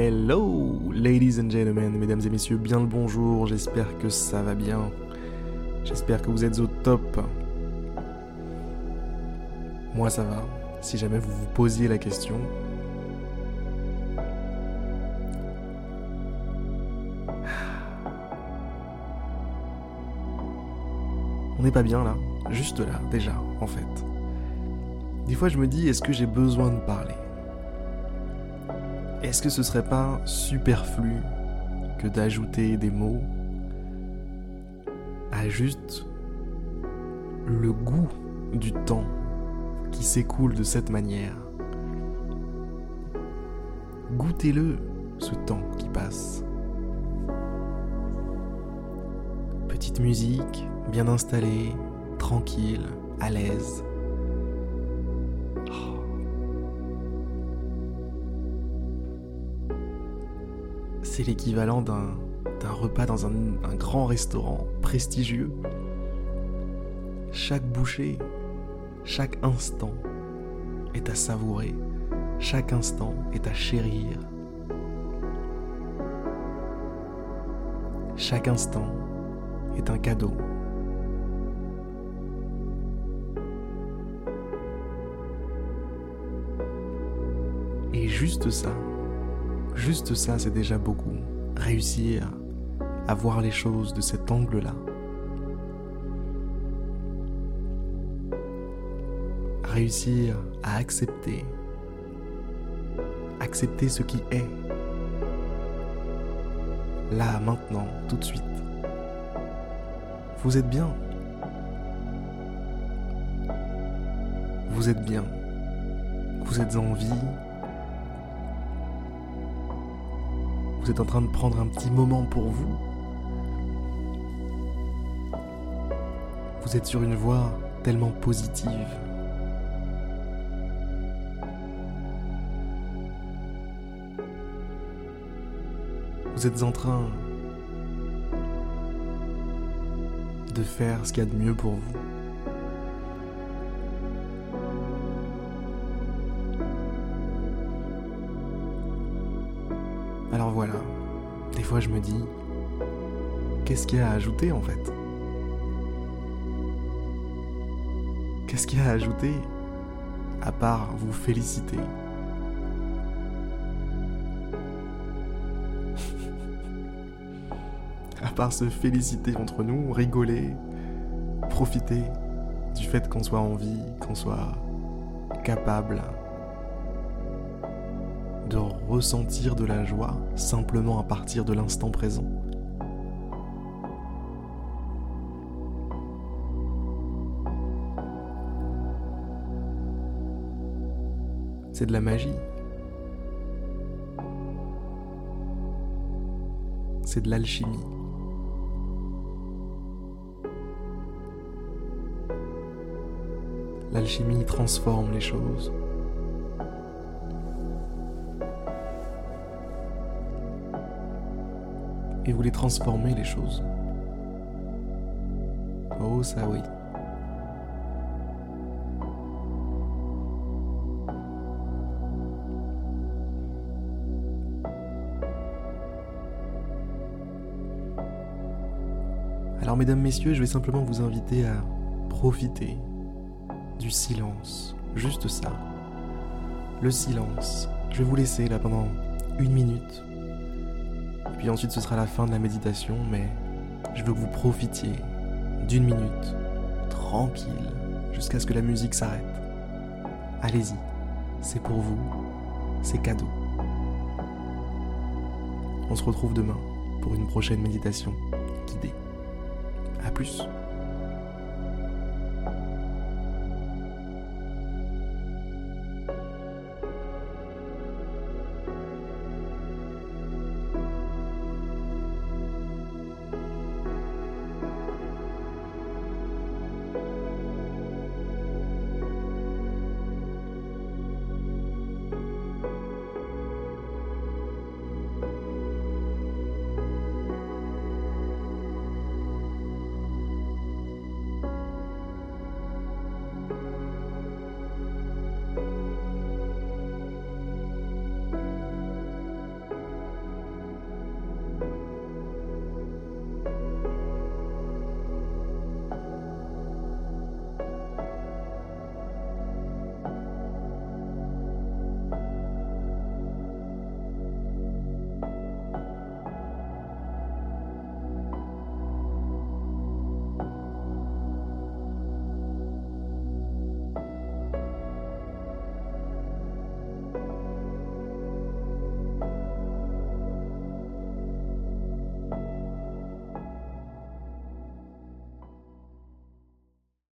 Hello, ladies and gentlemen, mesdames et messieurs, bien le bonjour, j'espère que ça va bien. J'espère que vous êtes au top. Moi ça va, si jamais vous vous posiez la question. On n'est pas bien là, juste là, déjà, en fait. Des fois je me dis, est-ce que j'ai besoin de parler? Est-ce que ce serait pas superflu que d'ajouter des mots à juste le goût du temps qui s'écoule de cette manière? Goûtez-le, ce temps qui passe. Petite musique, bien installée, tranquille, à l'aise. C'est l'équivalent d'un, repas dans un, grand restaurant prestigieux. Chaque bouchée, chaque instant est à savourer, chaque instant est à chérir. Chaque instant est un cadeau. Et juste ça, Juste ça, c'est déjà beaucoup. Réussir à voir les choses de cet angle-là. Réussir à accepter. Accepter ce qui est. Là, maintenant, tout de suite. Vous êtes bien. Vous êtes bien. Vous êtes en vie, vous êtes en train de prendre un petit moment pour vous. Vous êtes sur une voie tellement positive. Vous êtes en train de faire ce qu'il y a de mieux pour vous. Alors voilà, des fois je me dis, qu'est-ce qu'il y a à ajouter en fait? Qu'est-ce qu'il y a à ajouter à part vous féliciter? À part se féliciter entre nous, rigoler, profiter du fait qu'on soit en vie, qu'on soit capable de ressentir de la joie simplement à partir de l'instant présent. C'est de la magie. C'est de l'alchimie. L'alchimie transforme les choses. Et voulez transformer les choses. Oh ça oui. Alors mesdames, messieurs, je vais simplement vous inviter à profiter du silence, juste ça. Le silence. Je vais vous laisser là pendant une minute puis ensuite ce sera la fin de la méditation, mais je veux que vous profitiez d'une minute, tranquille, jusqu'à ce que la musique s'arrête. Allez-y, c'est pour vous, c'est cadeau. On se retrouve demain pour une prochaine méditation guidée. A plus